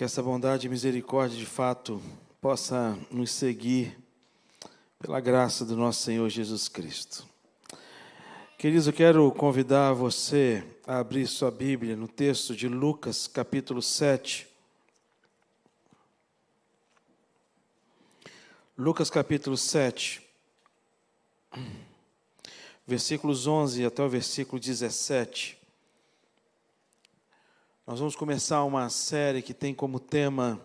Que essa bondade e misericórdia de fato possa nos seguir pela graça do nosso Senhor Jesus Cristo. Queridos, eu quero convidar você a abrir sua Bíblia no texto de Lucas, capítulo 7. Lucas, capítulo 7, versículos 11 até o versículo 17. Nós vamos começar uma série que tem como tema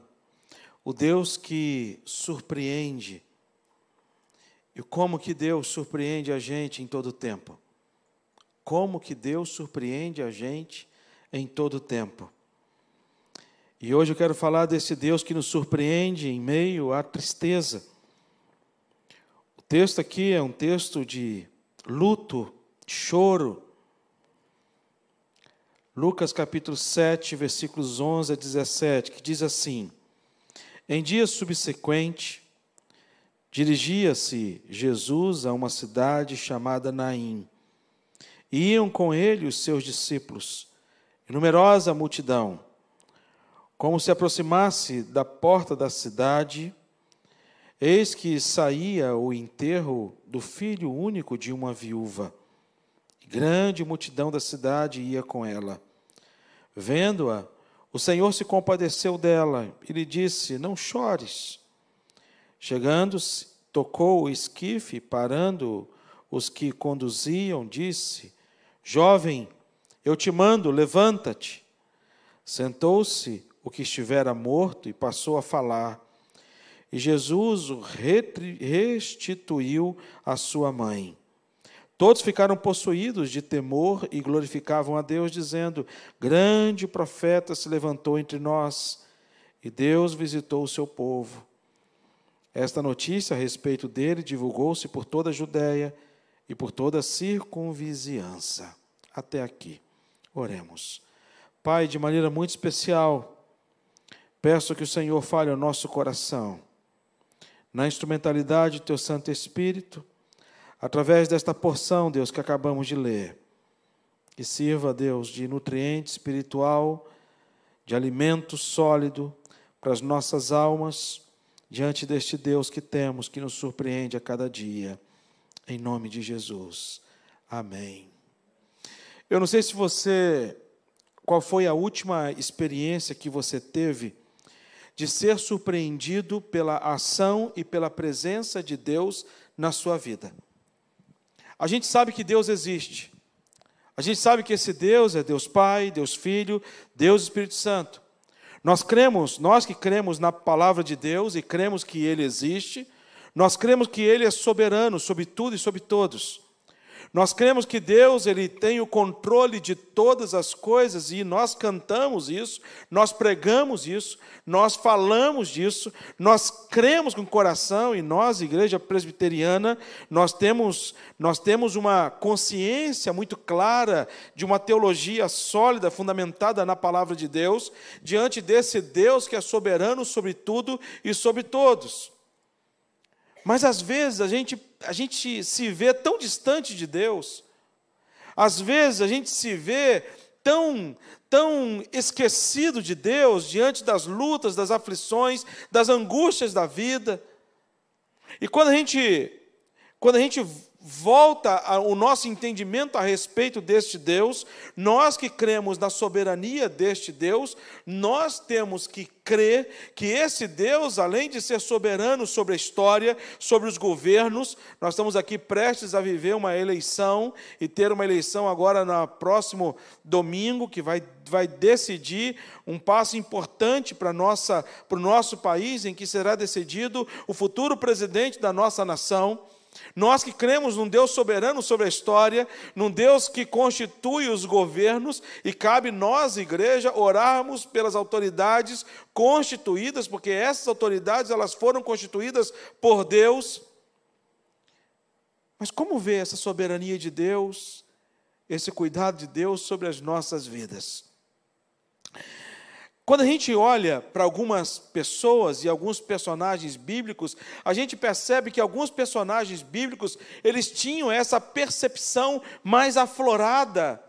o Deus que surpreende e como que Deus surpreende a gente em todo tempo. Como que Deus surpreende a gente em todo tempo. E hoje eu quero falar desse Deus que nos surpreende em meio à tristeza. O texto aqui é um texto de luto, choro, Lucas capítulo 7, versículos 11 a 17, que diz assim: Em dia subsequente, dirigia-se Jesus a uma cidade chamada Naim. E iam com ele os seus discípulos, e numerosa multidão. Como se aproximasse da porta da cidade, eis que saía o enterro do filho único de uma viúva. Grande multidão da cidade ia com ela. Vendo-a, o Senhor se compadeceu dela e lhe disse: Não chores. Chegando-se, tocou o esquife, parando os que conduziam, disse: Jovem, eu te mando, levanta-te. Sentou-se o que estivera morto e passou a falar. E Jesus o restituiu à sua mãe. Todos ficaram possuídos de temor e glorificavam a Deus, dizendo: Grande profeta se levantou entre nós, e Deus visitou o seu povo. Esta notícia a respeito dele divulgou-se por toda a Judéia e por toda a circunvizinhança. Até aqui. Oremos. Pai, de maneira muito especial, peço que o Senhor fale ao nosso coração, na instrumentalidade do teu Santo Espírito através desta porção, Deus, que acabamos de ler. Que sirva, Deus, de nutriente espiritual, de alimento sólido para as nossas almas, diante deste Deus que temos, que nos surpreende a cada dia. Em nome de Jesus. Amém. Eu não sei se você. Qual foi a última experiência que você teve de ser surpreendido pela ação e pela presença de Deus na sua vida? A gente sabe que Deus existe. A gente sabe que esse Deus é Deus Pai, Deus Filho, Deus Espírito Santo. Nós cremos, nós que cremos na palavra de Deus e cremos que Ele existe, nós cremos que Ele é soberano sobre tudo e sobre todos. Nós cremos que Deus ele tem o controle de todas as coisas e nós cantamos isso, nós pregamos isso, nós falamos disso, nós cremos com o coração e nós, igreja presbiteriana, nós temos nós temos uma consciência muito clara de uma teologia sólida, fundamentada na palavra de Deus, diante desse Deus que é soberano sobre tudo e sobre todos. Mas às vezes a gente, a gente se vê tão distante de Deus, às vezes a gente se vê tão, tão esquecido de Deus diante das lutas, das aflições, das angústias da vida. E quando a gente, quando a gente volta o nosso entendimento a respeito deste Deus, nós que cremos na soberania deste Deus, nós temos que crer que esse Deus, além de ser soberano sobre a história, sobre os governos, nós estamos aqui prestes a viver uma eleição e ter uma eleição agora no próximo domingo, que vai, vai decidir um passo importante para, nossa, para o nosso país, em que será decidido o futuro presidente da nossa nação. Nós que cremos num Deus soberano sobre a história, num Deus que constitui os governos, e cabe nós, igreja, orarmos pelas autoridades constituídas, porque essas autoridades elas foram constituídas por Deus. Mas como ver essa soberania de Deus, esse cuidado de Deus sobre as nossas vidas? Quando a gente olha para algumas pessoas e alguns personagens bíblicos, a gente percebe que alguns personagens bíblicos, eles tinham essa percepção mais aflorada,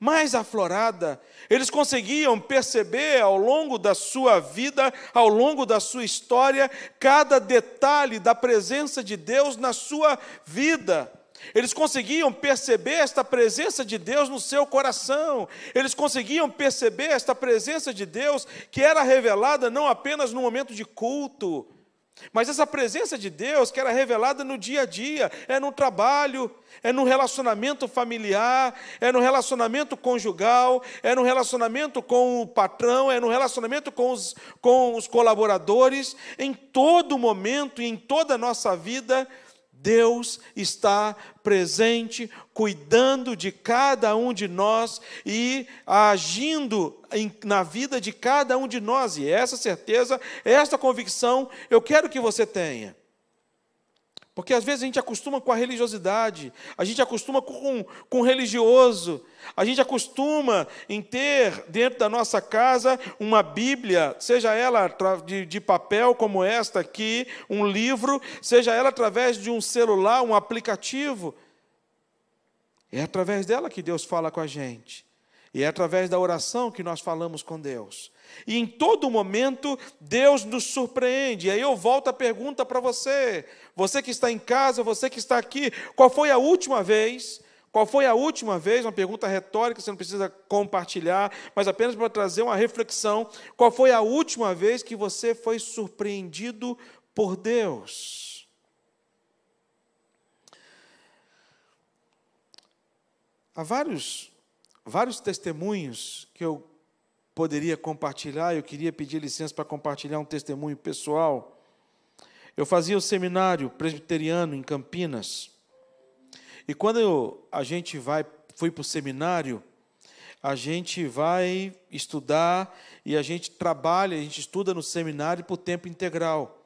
mais aflorada. Eles conseguiam perceber ao longo da sua vida, ao longo da sua história, cada detalhe da presença de Deus na sua vida. Eles conseguiam perceber esta presença de Deus no seu coração. Eles conseguiam perceber esta presença de Deus que era revelada não apenas no momento de culto, mas essa presença de Deus que era revelada no dia a dia, é no trabalho, é no relacionamento familiar, é no relacionamento conjugal, é no relacionamento com o patrão, é no relacionamento com os, com os colaboradores, em todo momento e em toda a nossa vida, Deus está presente, cuidando de cada um de nós e agindo na vida de cada um de nós. E essa certeza, essa convicção, eu quero que você tenha. Porque às vezes a gente acostuma com a religiosidade, a gente acostuma com, com o religioso, a gente acostuma em ter dentro da nossa casa uma Bíblia, seja ela de, de papel como esta aqui, um livro, seja ela através de um celular, um aplicativo. É através dela que Deus fala com a gente. E é através da oração que nós falamos com Deus. E em todo momento, Deus nos surpreende. E aí eu volto a pergunta para você, você que está em casa, você que está aqui, qual foi a última vez? Qual foi a última vez? Uma pergunta retórica, você não precisa compartilhar, mas apenas para trazer uma reflexão. Qual foi a última vez que você foi surpreendido por Deus? Há vários, vários testemunhos que eu poderia compartilhar, eu queria pedir licença para compartilhar um testemunho pessoal. Eu fazia o seminário presbiteriano em Campinas. E quando eu, a gente vai, fui para o seminário, a gente vai estudar e a gente trabalha, a gente estuda no seminário por tempo integral.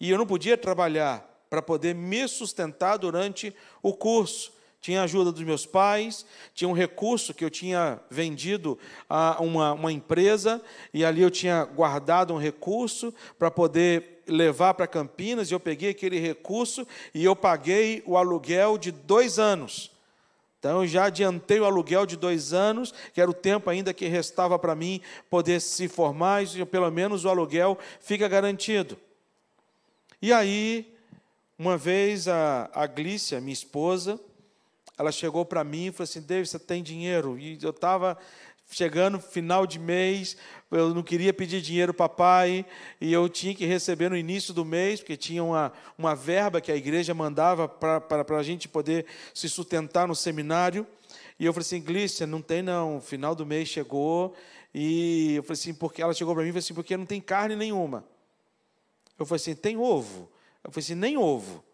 E eu não podia trabalhar para poder me sustentar durante o curso tinha ajuda dos meus pais, tinha um recurso que eu tinha vendido a uma, uma empresa, e ali eu tinha guardado um recurso para poder levar para Campinas, e eu peguei aquele recurso e eu paguei o aluguel de dois anos. Então, eu já adiantei o aluguel de dois anos, que era o tempo ainda que restava para mim poder se formar, e pelo menos o aluguel fica garantido. E aí, uma vez a, a Glícia, minha esposa, ela chegou para mim e falou assim: David, você tem dinheiro? E eu estava chegando final de mês, eu não queria pedir dinheiro para pai, e eu tinha que receber no início do mês, porque tinha uma, uma verba que a igreja mandava para a gente poder se sustentar no seminário. E eu falei assim, Glícia, não tem não, final do mês chegou, e eu falei assim, porque ela chegou para mim e falou assim, porque não tem carne nenhuma. Eu falei assim, tem ovo? Eu falei assim, nem ovo.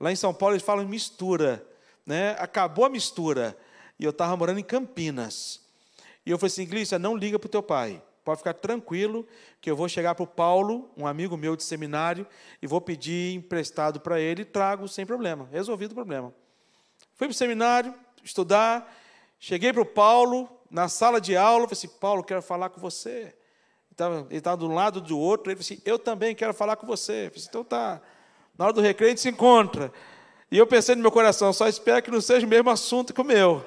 Lá em São Paulo eles falam mistura né, acabou a mistura. E eu estava morando em Campinas. E eu falei assim, Glícia, não liga para o teu pai. Pode ficar tranquilo, que eu vou chegar para o Paulo, um amigo meu de seminário, e vou pedir emprestado para ele e trago sem problema. Resolvido o problema. Fui para o seminário, estudar, cheguei para o Paulo, na sala de aula, falei assim, Paulo, quero falar com você. Ele estava de um lado do outro, ele falou assim, eu também quero falar com você. Eu falei assim, então tá, na hora do recreio a gente se encontra. E eu pensei no meu coração, só espero que não seja o mesmo assunto que o meu.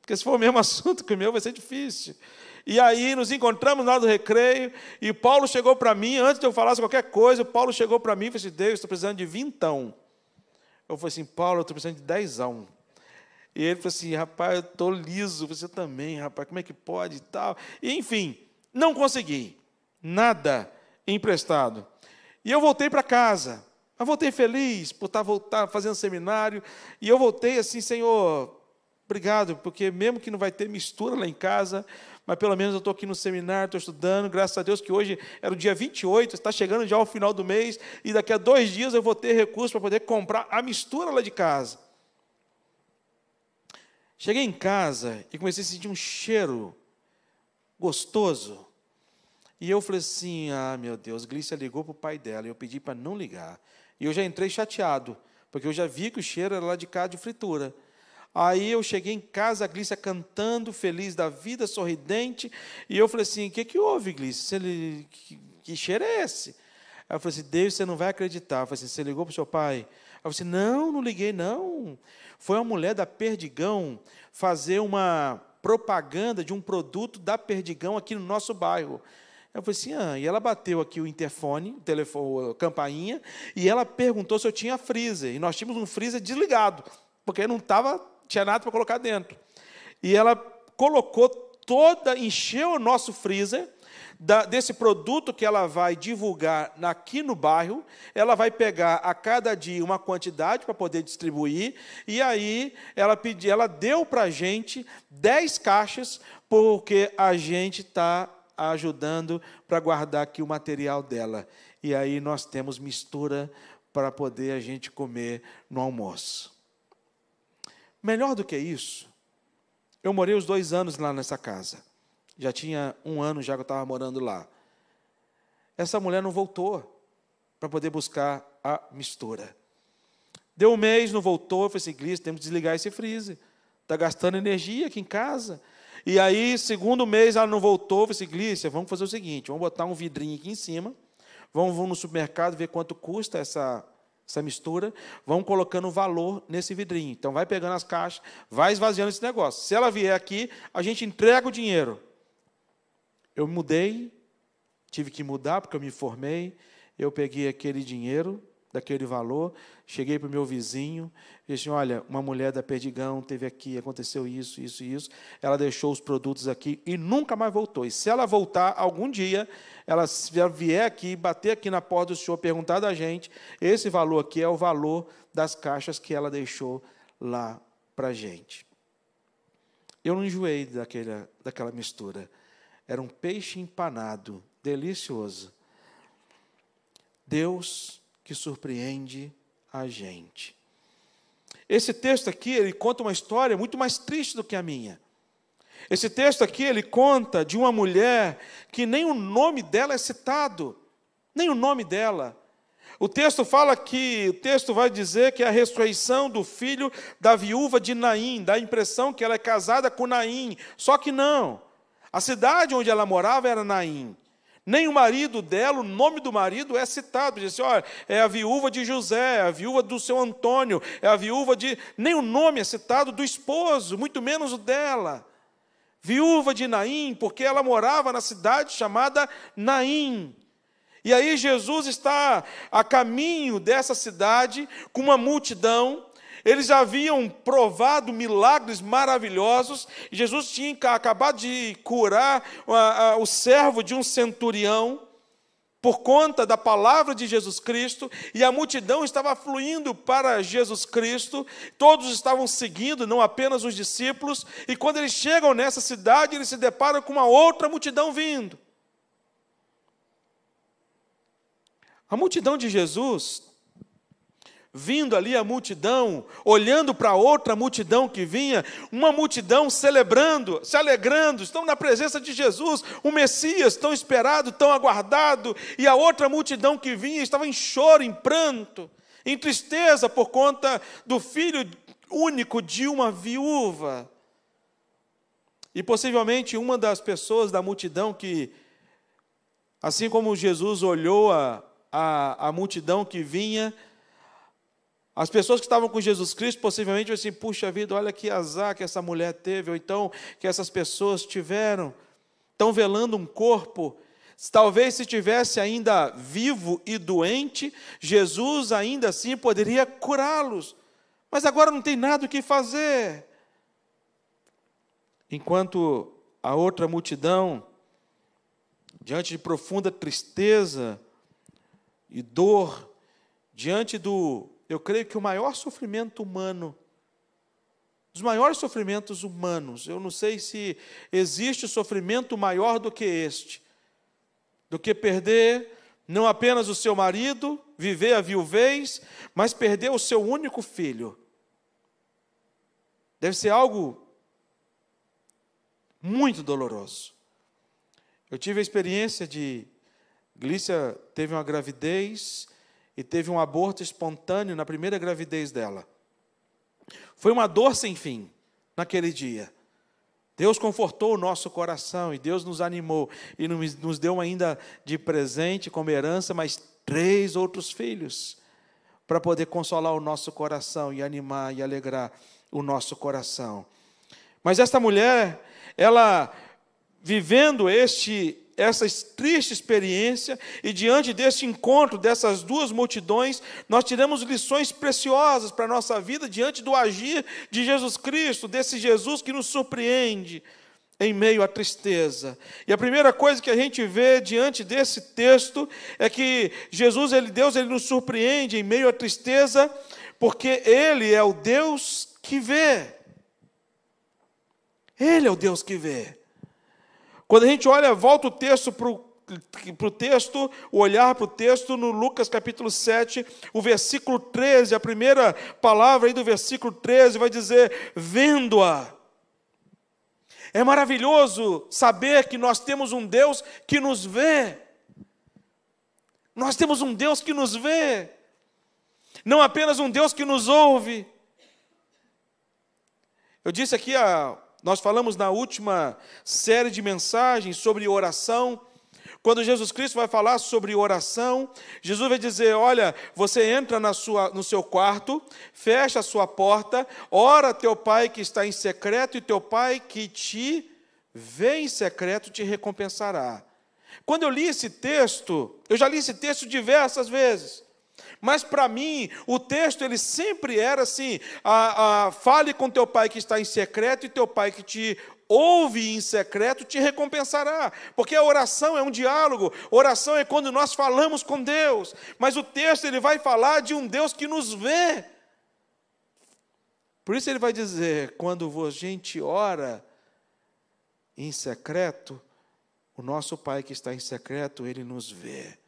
Porque se for o mesmo assunto que o meu, vai ser difícil. E aí nos encontramos hora do recreio, e Paulo chegou para mim, antes de eu falar qualquer coisa, Paulo chegou para mim e falou assim, Deus, estou precisando de vintão. Eu falei assim, Paulo, estou precisando de dezão. E ele falou assim, rapaz, eu estou liso, você também, rapaz, como é que pode e tal. E, enfim, não consegui, nada emprestado. E eu voltei para casa. Mas voltei feliz por estar voltar, fazendo seminário. E eu voltei assim, Senhor, obrigado, porque mesmo que não vai ter mistura lá em casa, mas pelo menos eu estou aqui no seminário, estou estudando, graças a Deus que hoje era o dia 28, está chegando já ao final do mês, e daqui a dois dias eu vou ter recurso para poder comprar a mistura lá de casa. Cheguei em casa e comecei a sentir um cheiro gostoso. E eu falei assim: ah, meu Deus, Glícia ligou para o pai dela, eu pedi para não ligar. E eu já entrei chateado, porque eu já vi que o cheiro era lá de cá de fritura. Aí eu cheguei em casa, a Glícia cantando, feliz da vida, sorridente, e eu falei assim: o que, que houve, Glícia? Que, que cheiro é esse? Eu falei assim: Deus, você não vai acreditar. Eu falei assim: você ligou para o seu pai? Eu falei assim: não, não liguei, não. Foi uma mulher da Perdigão fazer uma propaganda de um produto da Perdigão aqui no nosso bairro. Eu falei assim, ah, e ela bateu aqui o interfone, o telefone, a campainha, e ela perguntou se eu tinha freezer. E nós tínhamos um freezer desligado, porque não tava, tinha nada para colocar dentro. E ela colocou toda, encheu o nosso freezer da, desse produto que ela vai divulgar aqui no bairro, ela vai pegar a cada dia uma quantidade para poder distribuir, e aí ela pediu, ela deu para a gente 10 caixas, porque a gente está ajudando para guardar aqui o material dela. E aí nós temos mistura para poder a gente comer no almoço. Melhor do que isso, eu morei os dois anos lá nessa casa. Já tinha um ano já que eu estava morando lá. Essa mulher não voltou para poder buscar a mistura. Deu um mês, não voltou. Eu falei assim, Glis, temos que desligar esse freezer. Está gastando energia aqui em casa. E aí, segundo mês, ela não voltou. Eu falei assim, Glícia, vamos fazer o seguinte: vamos botar um vidrinho aqui em cima. Vamos, vamos no supermercado ver quanto custa essa, essa mistura. Vamos colocando o valor nesse vidrinho. Então, vai pegando as caixas, vai esvaziando esse negócio. Se ela vier aqui, a gente entrega o dinheiro. Eu mudei, tive que mudar porque eu me formei. Eu peguei aquele dinheiro, daquele valor, cheguei para o meu vizinho disse: Olha, uma mulher da Perdigão teve aqui, aconteceu isso, isso e isso. Ela deixou os produtos aqui e nunca mais voltou. E se ela voltar algum dia, ela vier aqui, bater aqui na porta do senhor, perguntar da gente, esse valor aqui é o valor das caixas que ela deixou lá para a gente. Eu não enjoei daquela, daquela mistura. Era um peixe empanado, delicioso. Deus que surpreende a gente. Esse texto aqui, ele conta uma história muito mais triste do que a minha. Esse texto aqui, ele conta de uma mulher que nem o nome dela é citado, nem o nome dela. O texto fala que, o texto vai dizer que é a ressurreição do filho da viúva de Naim, dá a impressão que ela é casada com Naim, só que não. A cidade onde ela morava era Naim. Nem o marido dela, o nome do marido é citado. Diz assim, olha, é a viúva de José, é a viúva do seu Antônio, é a viúva de. Nem o nome é citado do esposo, muito menos o dela. Viúva de Naim, porque ela morava na cidade chamada Naim. E aí Jesus está a caminho dessa cidade com uma multidão eles haviam provado milagres maravilhosos. Jesus tinha acabado de curar o servo de um centurião por conta da palavra de Jesus Cristo, e a multidão estava fluindo para Jesus Cristo, todos estavam seguindo, não apenas os discípulos, e quando eles chegam nessa cidade, eles se deparam com uma outra multidão vindo. A multidão de Jesus vindo ali a multidão, olhando para outra multidão que vinha, uma multidão celebrando, se alegrando, estão na presença de Jesus, o Messias tão esperado, tão aguardado, e a outra multidão que vinha estava em choro, em pranto, em tristeza por conta do filho único de uma viúva. E possivelmente uma das pessoas da multidão que, assim como Jesus olhou a, a, a multidão que vinha, as pessoas que estavam com Jesus Cristo possivelmente assim: puxa vida, olha que azar que essa mulher teve, ou então que essas pessoas tiveram. Estão velando um corpo. Talvez se tivesse ainda vivo e doente, Jesus ainda assim poderia curá-los. Mas agora não tem nada o que fazer. Enquanto a outra multidão, diante de profunda tristeza e dor, diante do eu creio que o maior sofrimento humano, os maiores sofrimentos humanos, eu não sei se existe sofrimento maior do que este, do que perder não apenas o seu marido, viver a viuvez, mas perder o seu único filho. Deve ser algo muito doloroso. Eu tive a experiência de Glícia teve uma gravidez e teve um aborto espontâneo na primeira gravidez dela. Foi uma dor sem fim naquele dia. Deus confortou o nosso coração e Deus nos animou e nos deu ainda de presente, como herança, mais três outros filhos, para poder consolar o nosso coração e animar e alegrar o nosso coração. Mas esta mulher, ela vivendo este essa triste experiência e diante deste encontro dessas duas multidões, nós tiramos lições preciosas para a nossa vida diante do agir de Jesus Cristo, desse Jesus que nos surpreende em meio à tristeza. E a primeira coisa que a gente vê diante desse texto é que Jesus, ele, Deus, ele nos surpreende em meio à tristeza, porque ele é o Deus que vê. Ele é o Deus que vê. Quando a gente olha, volta o texto para o texto, o olhar para o texto no Lucas capítulo 7, o versículo 13, a primeira palavra aí do versículo 13 vai dizer: vendo-a. É maravilhoso saber que nós temos um Deus que nos vê. Nós temos um Deus que nos vê. Não apenas um Deus que nos ouve. Eu disse aqui a nós falamos na última série de mensagens sobre oração. Quando Jesus Cristo vai falar sobre oração, Jesus vai dizer: Olha, você entra na sua, no seu quarto, fecha a sua porta, ora teu pai que está em secreto, e teu pai que te vê em secreto te recompensará. Quando eu li esse texto, eu já li esse texto diversas vezes. Mas para mim, o texto ele sempre era assim: a, a, fale com teu pai que está em secreto, e teu pai que te ouve em secreto te recompensará. Porque a oração é um diálogo, oração é quando nós falamos com Deus. Mas o texto ele vai falar de um Deus que nos vê. Por isso ele vai dizer: quando a gente ora em secreto, o nosso Pai que está em secreto, ele nos vê.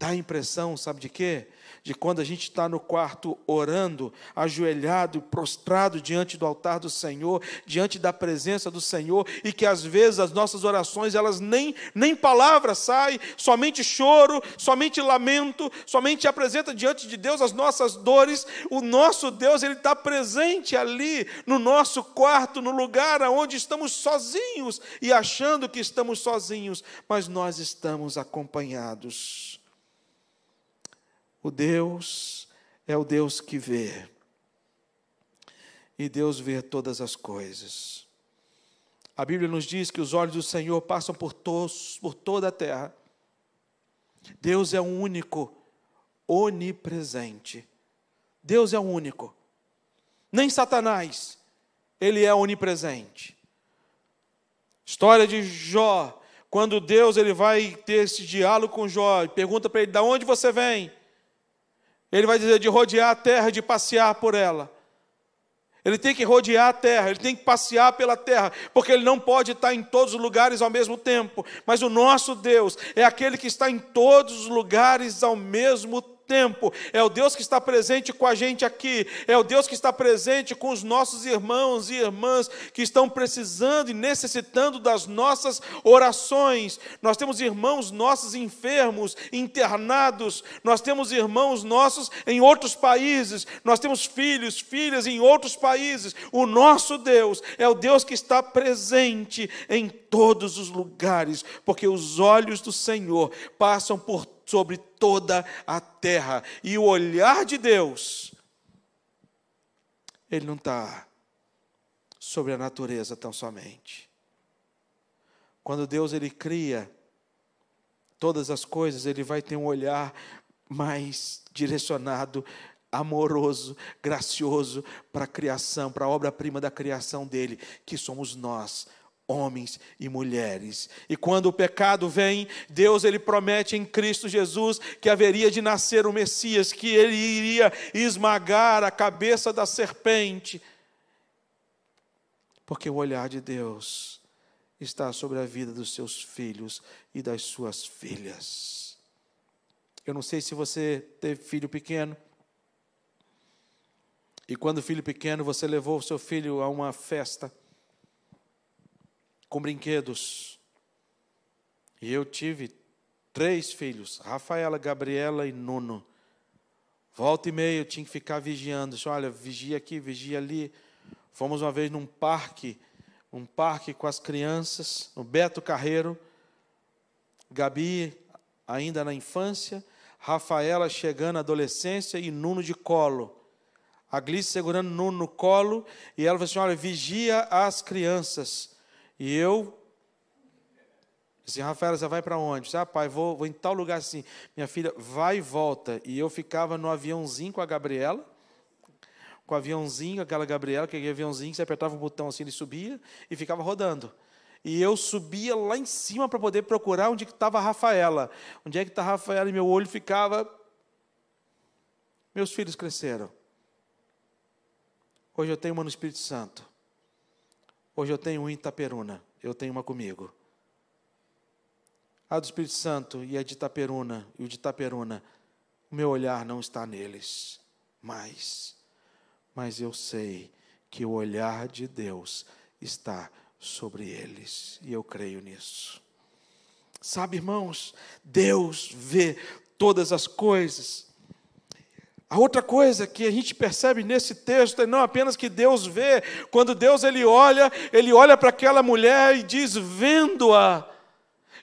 Dá a impressão, sabe de quê? De quando a gente está no quarto orando, ajoelhado, prostrado diante do altar do Senhor, diante da presença do Senhor, e que às vezes as nossas orações, elas nem, nem palavra sai, somente choro, somente lamento, somente apresenta diante de Deus as nossas dores. O nosso Deus, Ele está presente ali, no nosso quarto, no lugar onde estamos sozinhos e achando que estamos sozinhos, mas nós estamos acompanhados. O Deus é o Deus que vê. E Deus vê todas as coisas. A Bíblia nos diz que os olhos do Senhor passam por, todos, por toda a terra. Deus é o único, onipresente. Deus é o único. Nem Satanás, ele é onipresente. História de Jó, quando Deus ele vai ter esse diálogo com Jó, e pergunta para ele: "De onde você vem?" Ele vai dizer de rodear a terra, de passear por ela. Ele tem que rodear a terra, ele tem que passear pela terra, porque ele não pode estar em todos os lugares ao mesmo tempo. Mas o nosso Deus é aquele que está em todos os lugares ao mesmo tempo tempo, é o Deus que está presente com a gente aqui, é o Deus que está presente com os nossos irmãos e irmãs que estão precisando e necessitando das nossas orações. Nós temos irmãos nossos enfermos, internados, nós temos irmãos nossos em outros países, nós temos filhos, filhas em outros países. O nosso Deus é o Deus que está presente em todos os lugares, porque os olhos do Senhor passam por sobre toda a terra. E o olhar de Deus, ele não está sobre a natureza tão somente. Quando Deus ele cria todas as coisas, ele vai ter um olhar mais direcionado, amoroso, gracioso para a criação, para a obra-prima da criação dele, que somos nós, homens e mulheres. E quando o pecado vem, Deus ele promete em Cristo Jesus que haveria de nascer o Messias, que ele iria esmagar a cabeça da serpente. Porque o olhar de Deus está sobre a vida dos seus filhos e das suas filhas. Eu não sei se você teve filho pequeno. E quando filho pequeno, você levou o seu filho a uma festa com brinquedos. E eu tive três filhos, Rafaela, Gabriela e Nuno. Volta e meia eu tinha que ficar vigiando. Disse, olha, vigia aqui, vigia ali. Fomos uma vez num parque, um parque com as crianças, no Beto Carreiro. Gabi ainda na infância, Rafaela chegando na adolescência e Nuno de colo. A Glice segurando Nuno no colo e ela falou assim: olha, vigia as crianças E eu Assim, Rafaela, você vai para onde? Disse, ah, pai, vou, vou em tal lugar assim. Minha filha, vai e volta. E eu ficava no aviãozinho com a Gabriela, com o aviãozinho, aquela Gabriela, aquele aviãozinho, você apertava o botão assim, ele subia e ficava rodando. E eu subia lá em cima para poder procurar onde estava a Rafaela. Onde é que está a Rafaela? E meu olho ficava. Meus filhos cresceram. Hoje eu tenho uma no Espírito Santo. Hoje eu tenho um em Itaperuna. Eu tenho uma comigo. A do Espírito Santo e a de Itaperuna e o de Itaperuna, o meu olhar não está neles mais. Mas eu sei que o olhar de Deus está sobre eles, e eu creio nisso. Sabe, irmãos, Deus vê todas as coisas. A outra coisa que a gente percebe nesse texto é não apenas que Deus vê, quando Deus ele olha, ele olha para aquela mulher e diz: vendo-a,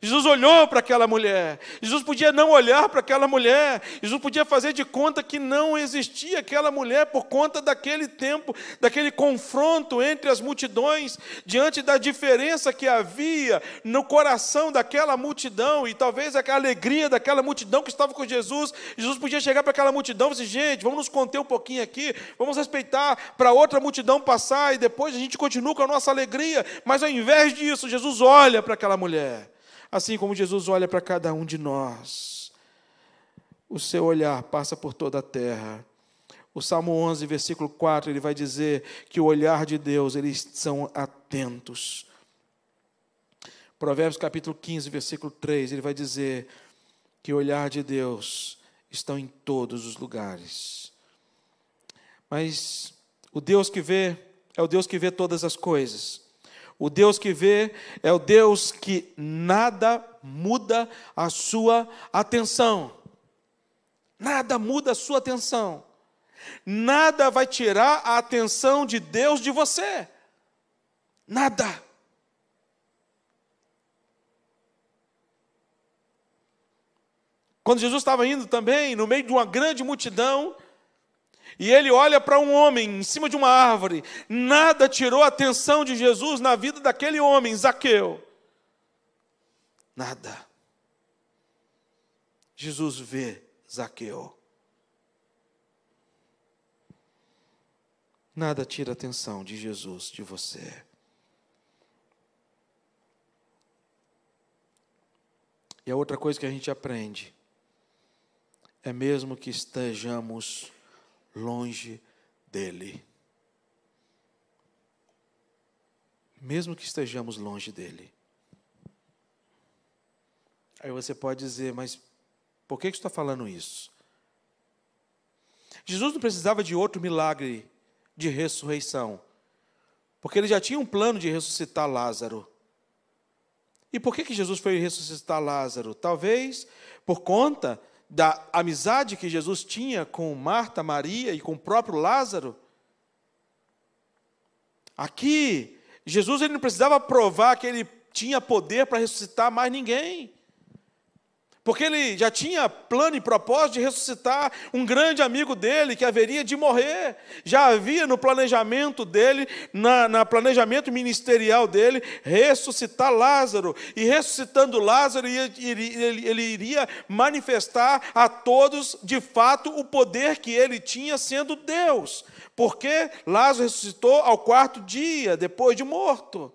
Jesus olhou para aquela mulher. Jesus podia não olhar para aquela mulher. Jesus podia fazer de conta que não existia aquela mulher por conta daquele tempo, daquele confronto entre as multidões, diante da diferença que havia no coração daquela multidão e talvez aquela alegria daquela multidão que estava com Jesus. Jesus podia chegar para aquela multidão e dizer: gente, vamos nos conter um pouquinho aqui, vamos respeitar para outra multidão passar e depois a gente continua com a nossa alegria. Mas ao invés disso, Jesus olha para aquela mulher assim como Jesus olha para cada um de nós. O seu olhar passa por toda a terra. O Salmo 11, versículo 4, ele vai dizer que o olhar de Deus, eles são atentos. Provérbios capítulo 15, versículo 3, ele vai dizer que o olhar de Deus está em todos os lugares. Mas o Deus que vê é o Deus que vê todas as coisas. O Deus que vê é o Deus que nada muda a sua atenção. Nada muda a sua atenção. Nada vai tirar a atenção de Deus de você. Nada. Quando Jesus estava indo também, no meio de uma grande multidão, e ele olha para um homem em cima de uma árvore. Nada tirou a atenção de Jesus na vida daquele homem, Zaqueu. Nada. Jesus vê Zaqueu. Nada tira a atenção de Jesus de você. E a outra coisa que a gente aprende é mesmo que estejamos longe dele. Mesmo que estejamos longe dele. Aí você pode dizer, mas por que, que está falando isso? Jesus não precisava de outro milagre de ressurreição, porque ele já tinha um plano de ressuscitar Lázaro. E por que, que Jesus foi ressuscitar Lázaro? Talvez por conta da amizade que Jesus tinha com Marta, Maria e com o próprio Lázaro. Aqui, Jesus ele não precisava provar que ele tinha poder para ressuscitar mais ninguém porque ele já tinha plano e propósito de ressuscitar um grande amigo dele que haveria de morrer. Já havia no planejamento dele, na, na planejamento ministerial dele, ressuscitar Lázaro. E ressuscitando Lázaro, ele, ele, ele iria manifestar a todos, de fato, o poder que ele tinha sendo Deus. Porque Lázaro ressuscitou ao quarto dia, depois de morto.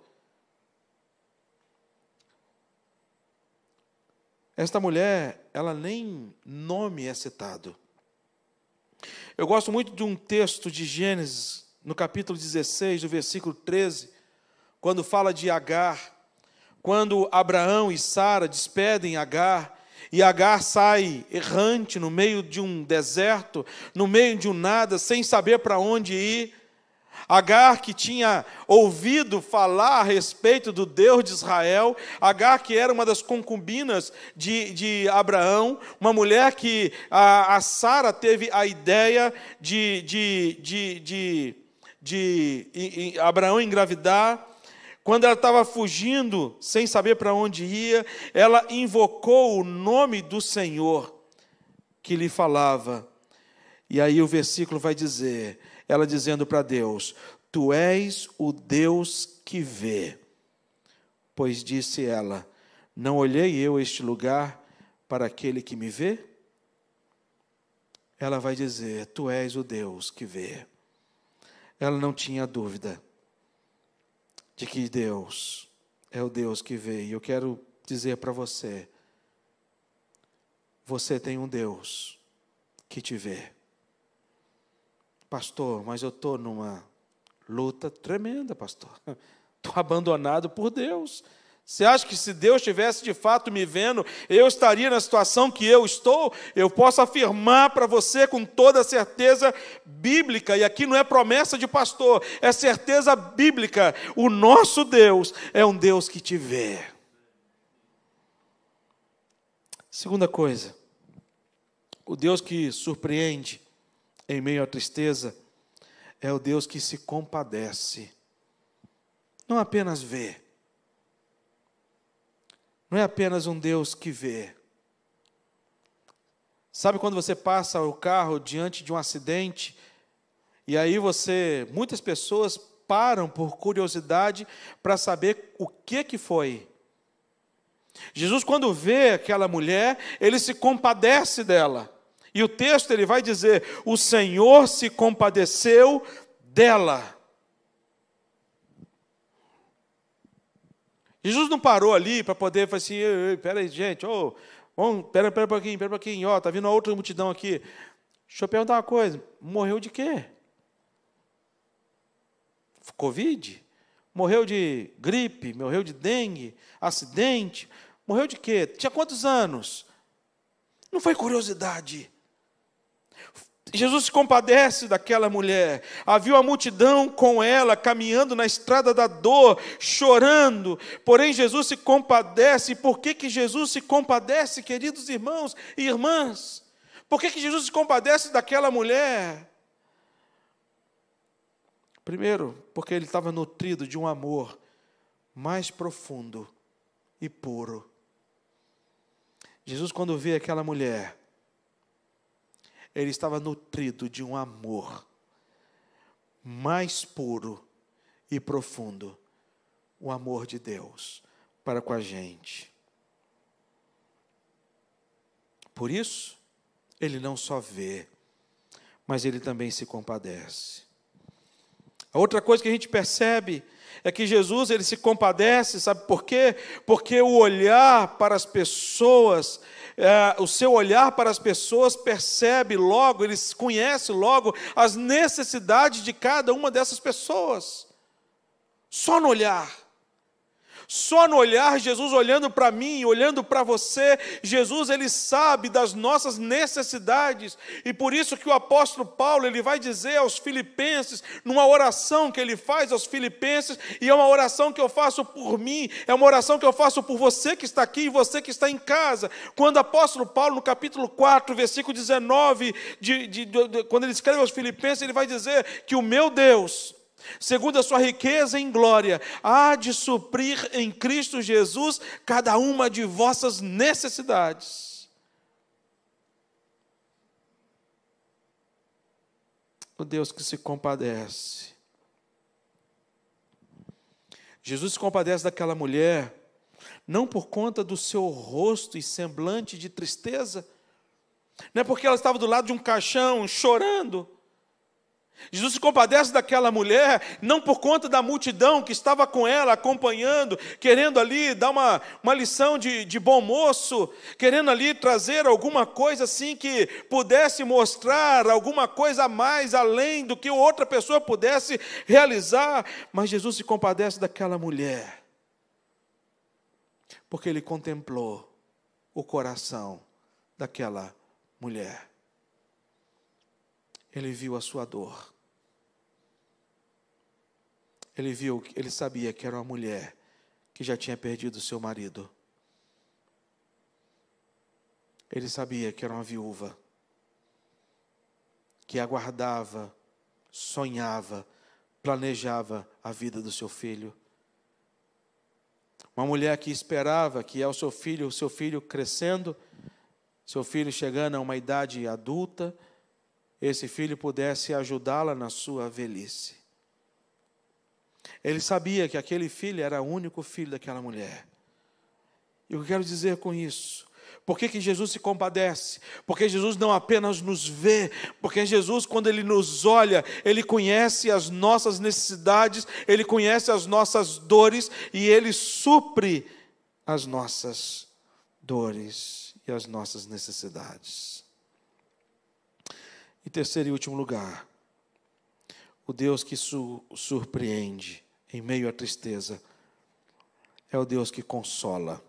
Esta mulher, ela nem nome é citado. Eu gosto muito de um texto de Gênesis, no capítulo 16, do versículo 13, quando fala de Agar, quando Abraão e Sara despedem Agar, e Agar sai errante no meio de um deserto, no meio de um nada, sem saber para onde ir. Agar que tinha ouvido falar a respeito do Deus de Israel, Agar que era uma das concubinas de, de Abraão, uma mulher que a, a Sara teve a ideia de, de, de, de, de, de Abraão engravidar. Quando ela estava fugindo, sem saber para onde ia, ela invocou o nome do Senhor que lhe falava. E aí o versículo vai dizer: ela dizendo para Deus: Tu és o Deus que vê. Pois disse ela: Não olhei eu este lugar para aquele que me vê? Ela vai dizer: Tu és o Deus que vê. Ela não tinha dúvida de que Deus é o Deus que vê. E eu quero dizer para você: você tem um Deus que te vê. Pastor, mas eu estou numa luta tremenda, pastor. Estou abandonado por Deus. Você acha que se Deus estivesse de fato me vendo, eu estaria na situação que eu estou? Eu posso afirmar para você com toda certeza bíblica, e aqui não é promessa de pastor, é certeza bíblica. O nosso Deus é um Deus que te vê. Segunda coisa, o Deus que surpreende em meio à tristeza é o Deus que se compadece, não apenas vê não é apenas um Deus que vê. Sabe quando você passa o carro diante de um acidente e aí você, muitas pessoas param por curiosidade para saber o que que foi. Jesus quando vê aquela mulher, ele se compadece dela. E o texto ele vai dizer: "O Senhor se compadeceu dela". Jesus não parou ali para poder falar assim, espera aí, gente, oh, pera, pera um pouquinho, pera um pouquinho, ó, tá vindo uma outra multidão aqui. Deixa eu perguntar uma coisa, morreu de quê? Covid? Morreu de gripe, morreu de dengue, acidente, morreu de quê? Tinha quantos anos? Não foi curiosidade. Jesus se compadece daquela mulher. Havia uma multidão com ela, caminhando na estrada da dor, chorando. Porém, Jesus se compadece. Por que, que Jesus se compadece, queridos irmãos e irmãs? Por que, que Jesus se compadece daquela mulher? Primeiro, porque ele estava nutrido de um amor mais profundo e puro. Jesus, quando vê aquela mulher, ele estava nutrido de um amor mais puro e profundo o amor de Deus para com a gente. Por isso, ele não só vê, mas ele também se compadece. A outra coisa que a gente percebe é que Jesus ele se compadece, sabe por quê? Porque o olhar para as pessoas é, o seu olhar para as pessoas percebe logo, ele conhece logo as necessidades de cada uma dessas pessoas. Só no olhar. Só no olhar, Jesus olhando para mim, olhando para você, Jesus ele sabe das nossas necessidades. E por isso que o apóstolo Paulo, ele vai dizer aos filipenses, numa oração que ele faz aos filipenses, e é uma oração que eu faço por mim, é uma oração que eu faço por você que está aqui e você que está em casa. Quando o apóstolo Paulo, no capítulo 4, versículo 19, de, de, de, quando ele escreve aos filipenses, ele vai dizer que o meu Deus, segundo a sua riqueza em glória, há de suprir em Cristo Jesus cada uma de vossas necessidades. O Deus que se compadece. Jesus se compadece daquela mulher, não por conta do seu rosto e semblante de tristeza, não é porque ela estava do lado de um caixão chorando, Jesus se compadece daquela mulher, não por conta da multidão que estava com ela, acompanhando, querendo ali dar uma, uma lição de, de bom moço, querendo ali trazer alguma coisa assim que pudesse mostrar alguma coisa a mais além do que outra pessoa pudesse realizar, mas Jesus se compadece daquela mulher, porque ele contemplou o coração daquela mulher. Ele viu a sua dor. Ele viu, ele sabia que era uma mulher que já tinha perdido seu marido. Ele sabia que era uma viúva que aguardava, sonhava, planejava a vida do seu filho. Uma mulher que esperava que ao seu filho, o seu filho crescendo, seu filho chegando a uma idade adulta, esse filho pudesse ajudá-la na sua velhice. Ele sabia que aquele filho era o único filho daquela mulher. E o que eu quero dizer com isso? Por que, que Jesus se compadece? Porque Jesus não apenas nos vê, porque Jesus, quando Ele nos olha, Ele conhece as nossas necessidades, Ele conhece as nossas dores e Ele supre as nossas dores e as nossas necessidades. E terceiro e último lugar, o Deus que su surpreende em meio à tristeza é o Deus que consola.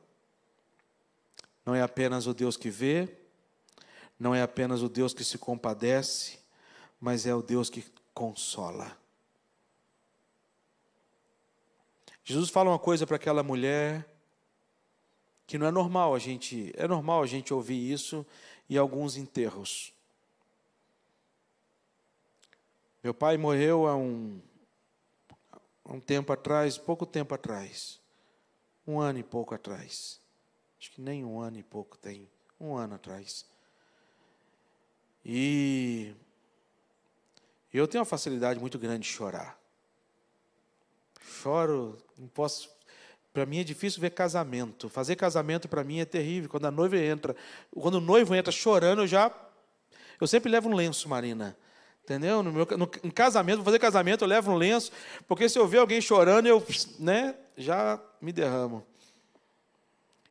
Não é apenas o Deus que vê, não é apenas o Deus que se compadece, mas é o Deus que consola. Jesus fala uma coisa para aquela mulher que não é normal a gente, é normal a gente ouvir isso em alguns enterros. Meu pai morreu há um, há um tempo atrás, pouco tempo atrás, um ano e pouco atrás. Acho que nem um ano e pouco tem, um ano atrás. E eu tenho uma facilidade muito grande de chorar. Choro, não posso. Para mim é difícil ver casamento. Fazer casamento para mim é terrível. Quando a noiva entra, quando o noivo entra chorando, eu já. Eu sempre levo um lenço, Marina. Entendeu? No, meu, no casamento, vou fazer casamento, eu levo um lenço, porque se eu ver alguém chorando, eu né, já me derramo.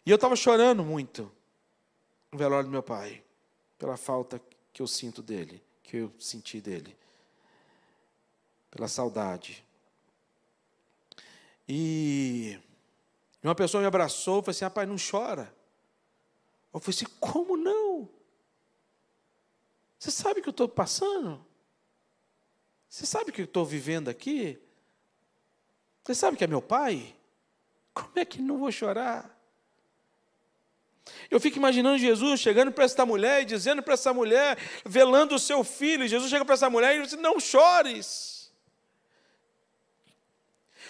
E eu estava chorando muito no velório do meu pai, pela falta que eu sinto dele, que eu senti dele, pela saudade. E uma pessoa me abraçou e falou assim: rapaz, não chora. Eu falei assim: como não? Você sabe o que eu estou passando? Você sabe o que eu estou vivendo aqui? Você sabe que é meu pai? Como é que não vou chorar? Eu fico imaginando Jesus chegando para essa mulher e dizendo para essa mulher, velando o seu filho. Jesus chega para essa mulher e diz: Não chores.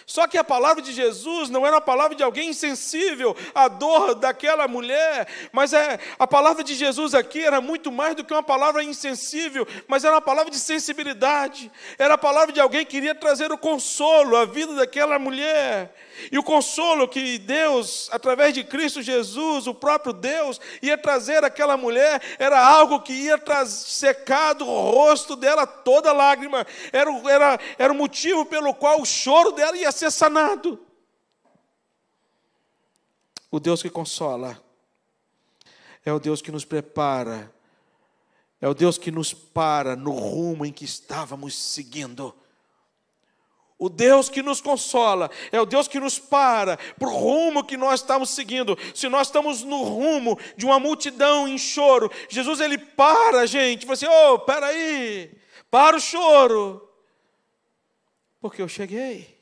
Só que a palavra de Jesus não era a palavra de alguém insensível à dor daquela mulher, mas é, a palavra de Jesus aqui era muito mais do que uma palavra insensível, mas era uma palavra de sensibilidade, era a palavra de alguém que queria trazer o consolo à vida daquela mulher. E o consolo que Deus, através de Cristo Jesus, o próprio Deus, ia trazer àquela mulher, era algo que ia secar do rosto dela toda lágrima, era, era, era o motivo pelo qual o choro dela ia ser sanado. O Deus que consola é o Deus que nos prepara, é o Deus que nos para no rumo em que estávamos seguindo. O Deus que nos consola é o Deus que nos para para o rumo que nós estamos seguindo. Se nós estamos no rumo de uma multidão em choro, Jesus ele para a gente, fala assim: "Oh, espera aí, para o choro, porque eu cheguei.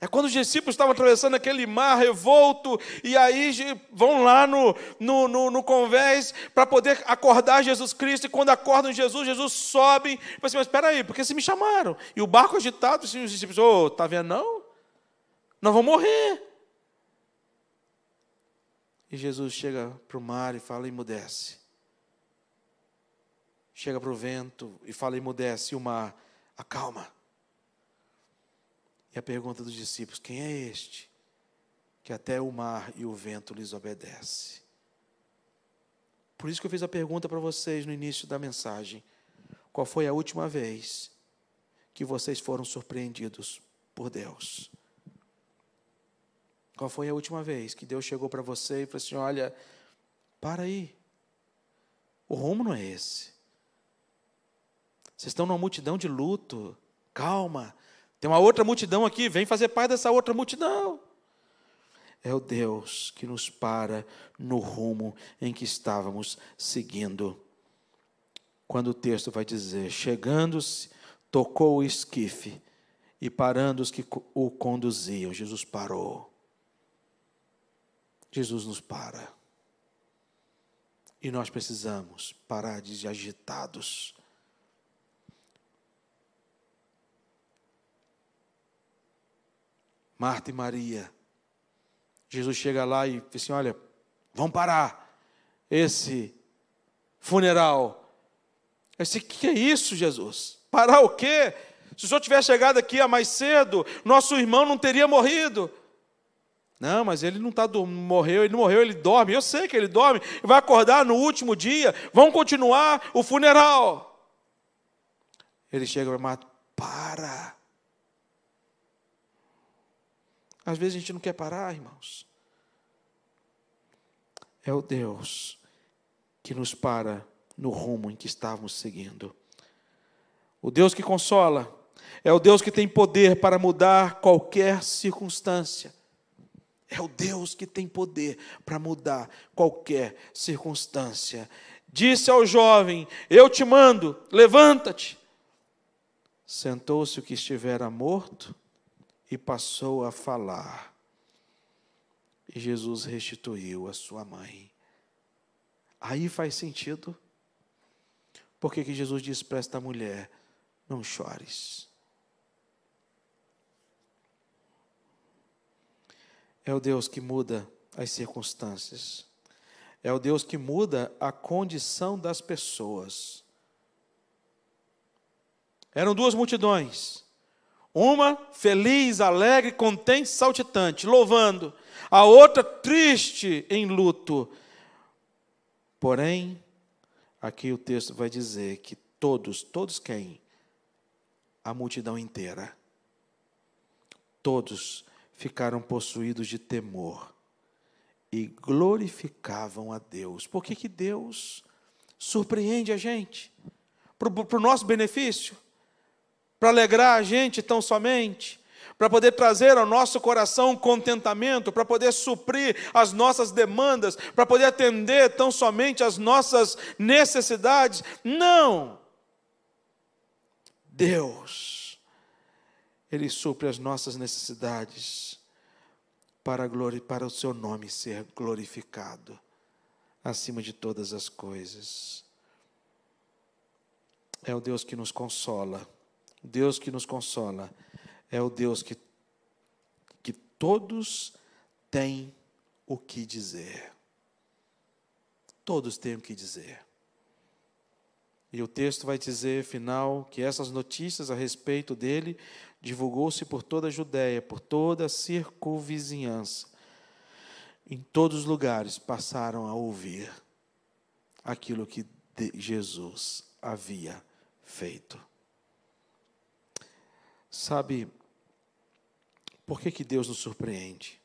É quando os discípulos estavam atravessando aquele mar revolto, e aí vão lá no, no, no, no convés para poder acordar Jesus Cristo, e quando acordam Jesus, Jesus sobe, e assim, mas espera aí, porque se me chamaram? E o barco agitado, assim, os discípulos, ô, oh, tá vendo não? Nós vamos morrer. E Jesus chega para o mar e fala, emudece. Chega para o vento e fala, emudece, e o mar, acalma. E a pergunta dos discípulos: quem é este que até o mar e o vento lhes obedece? Por isso que eu fiz a pergunta para vocês no início da mensagem: qual foi a última vez que vocês foram surpreendidos por Deus? Qual foi a última vez que Deus chegou para você e falou assim: olha, para aí, o rumo não é esse. Vocês estão numa multidão de luto, calma, tem uma outra multidão aqui, vem fazer parte dessa outra multidão. É o Deus que nos para no rumo em que estávamos seguindo. Quando o texto vai dizer: chegando-se, tocou o esquife, e parando os que o conduziam, Jesus parou. Jesus nos para. E nós precisamos parar de agitados Marta e Maria. Jesus chega lá e diz assim: Olha, vamos parar esse funeral. Eu disse: O que é isso, Jesus? Parar o quê? Se o senhor tivesse chegado aqui mais cedo, nosso irmão não teria morrido. Não, mas ele não tá morreu, ele não morreu, ele dorme. Eu sei que ele dorme, vai acordar no último dia, vão continuar o funeral. Ele chega e mata, para. Às vezes a gente não quer parar, irmãos. É o Deus que nos para no rumo em que estávamos seguindo. O Deus que consola é o Deus que tem poder para mudar qualquer circunstância. É o Deus que tem poder para mudar qualquer circunstância. Disse ao jovem: Eu te mando, levanta-te. Sentou-se o que estivera morto e passou a falar. E Jesus restituiu a sua mãe. Aí faz sentido. Por que Jesus disse para esta mulher: Não chores. É o Deus que muda as circunstâncias. É o Deus que muda a condição das pessoas. Eram duas multidões. Uma feliz, alegre, contente, saltitante, louvando. A outra triste, em luto. Porém, aqui o texto vai dizer que todos, todos quem? A multidão inteira. Todos ficaram possuídos de temor e glorificavam a Deus. Por que, que Deus surpreende a gente? Para o nosso benefício? Para alegrar a gente tão somente? Para poder trazer ao nosso coração contentamento, para poder suprir as nossas demandas, para poder atender tão somente as nossas necessidades? Não! Deus ele supre as nossas necessidades para, glória, para o seu nome ser glorificado acima de todas as coisas. É o Deus que nos consola. Deus que nos consola é o Deus que, que todos têm o que dizer. Todos têm o que dizer. E o texto vai dizer, final, que essas notícias a respeito dele divulgou-se por toda a Judéia, por toda a circunvizinhança. Em todos os lugares passaram a ouvir aquilo que Jesus havia feito. Sabe por que, que Deus nos surpreende?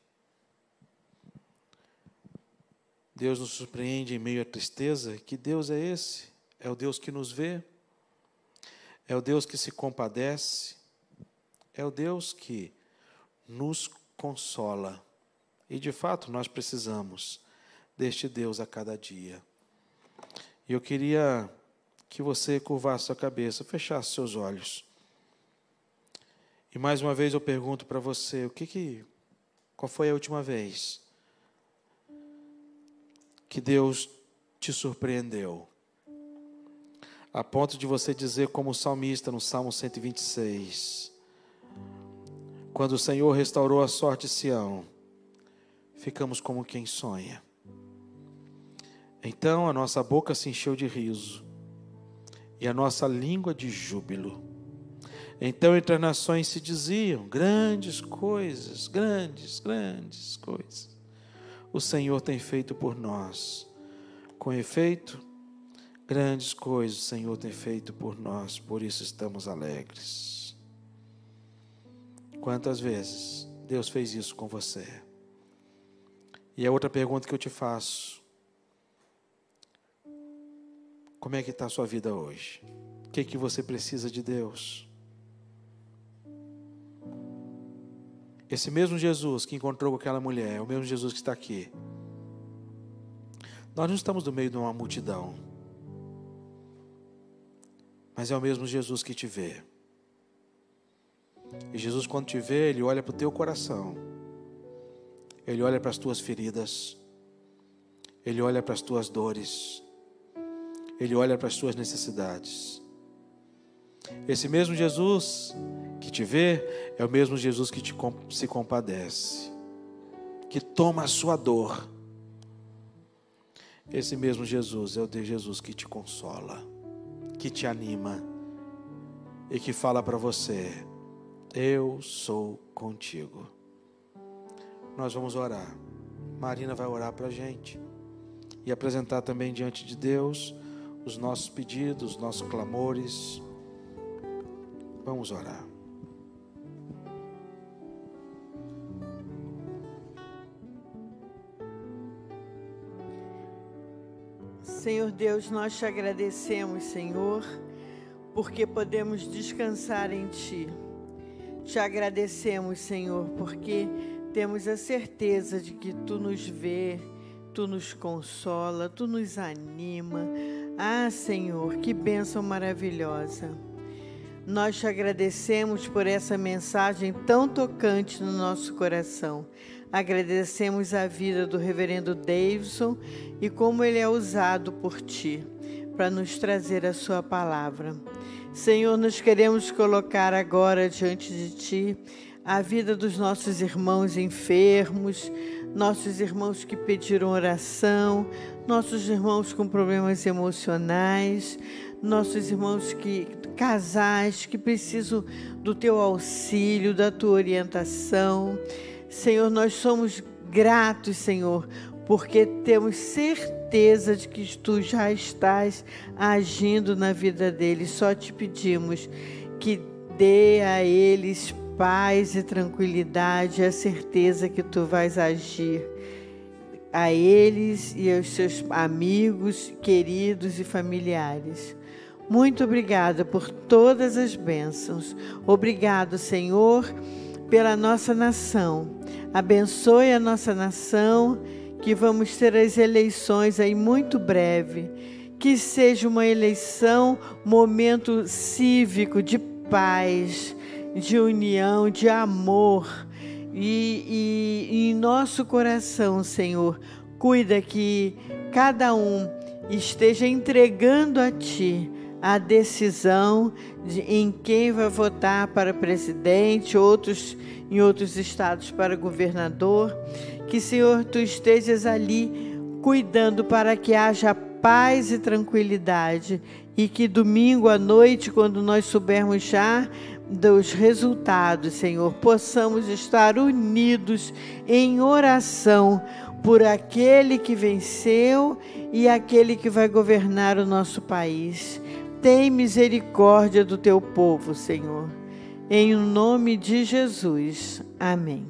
Deus nos surpreende em meio à tristeza. Que Deus é esse? É o Deus que nos vê, é o Deus que se compadece, é o Deus que nos consola. E de fato nós precisamos deste Deus a cada dia. E eu queria que você curvasse sua cabeça, fechasse seus olhos. E mais uma vez eu pergunto para você, o que que qual foi a última vez que Deus te surpreendeu? a ponto de você dizer, como o salmista no Salmo 126, quando o Senhor restaurou a sorte de Sião, ficamos como quem sonha. Então a nossa boca se encheu de riso e a nossa língua de júbilo. Então entre as nações se diziam grandes coisas, grandes, grandes coisas. O Senhor tem feito por nós. Com efeito, Grandes coisas o Senhor tem feito por nós, por isso estamos alegres. Quantas vezes Deus fez isso com você? E a outra pergunta que eu te faço: Como é que está a sua vida hoje? O que, é que você precisa de Deus? Esse mesmo Jesus que encontrou aquela mulher, é o mesmo Jesus que está aqui. Nós não estamos no meio de uma multidão mas é o mesmo Jesus que te vê. E Jesus, quando te vê, Ele olha para o teu coração, Ele olha para as tuas feridas, Ele olha para as tuas dores, Ele olha para as tuas necessidades. Esse mesmo Jesus que te vê é o mesmo Jesus que te, se compadece, que toma a sua dor. Esse mesmo Jesus é o de Jesus que te consola que te anima. e que fala para você: Eu sou contigo. Nós vamos orar. Marina vai orar para a gente e apresentar também diante de Deus os nossos pedidos, os nossos clamores. Vamos orar. Senhor Deus, nós te agradecemos, Senhor, porque podemos descansar em Ti. Te agradecemos, Senhor, porque temos a certeza de que Tu nos vê, Tu nos consola, Tu nos anima. Ah, Senhor, que bênção maravilhosa. Nós te agradecemos por essa mensagem tão tocante no nosso coração. Agradecemos a vida do reverendo Davidson e como ele é usado por ti para nos trazer a sua palavra. Senhor, nós queremos colocar agora diante de ti a vida dos nossos irmãos enfermos, nossos irmãos que pediram oração, nossos irmãos com problemas emocionais, nossos irmãos que casais que precisam do teu auxílio, da tua orientação. Senhor, nós somos gratos, Senhor, porque temos certeza de que tu já estás agindo na vida deles. Só te pedimos que dê a eles paz e tranquilidade, a certeza que tu vais agir a eles e aos seus amigos, queridos e familiares. Muito obrigada por todas as bênçãos. Obrigado, Senhor, pela nossa nação. Abençoe a nossa nação, que vamos ter as eleições aí muito breve. Que seja uma eleição, momento cívico de paz, de união, de amor. E, e, em nosso coração, Senhor, cuida que cada um esteja entregando a Ti a decisão de em quem vai votar para presidente, outros em outros estados para governador. Que, Senhor, tu estejas ali cuidando para que haja paz e tranquilidade e que domingo à noite, quando nós soubermos já dos resultados, Senhor, possamos estar unidos em oração por aquele que venceu e aquele que vai governar o nosso país. Tem misericórdia do teu povo, Senhor. Em nome de Jesus. Amém.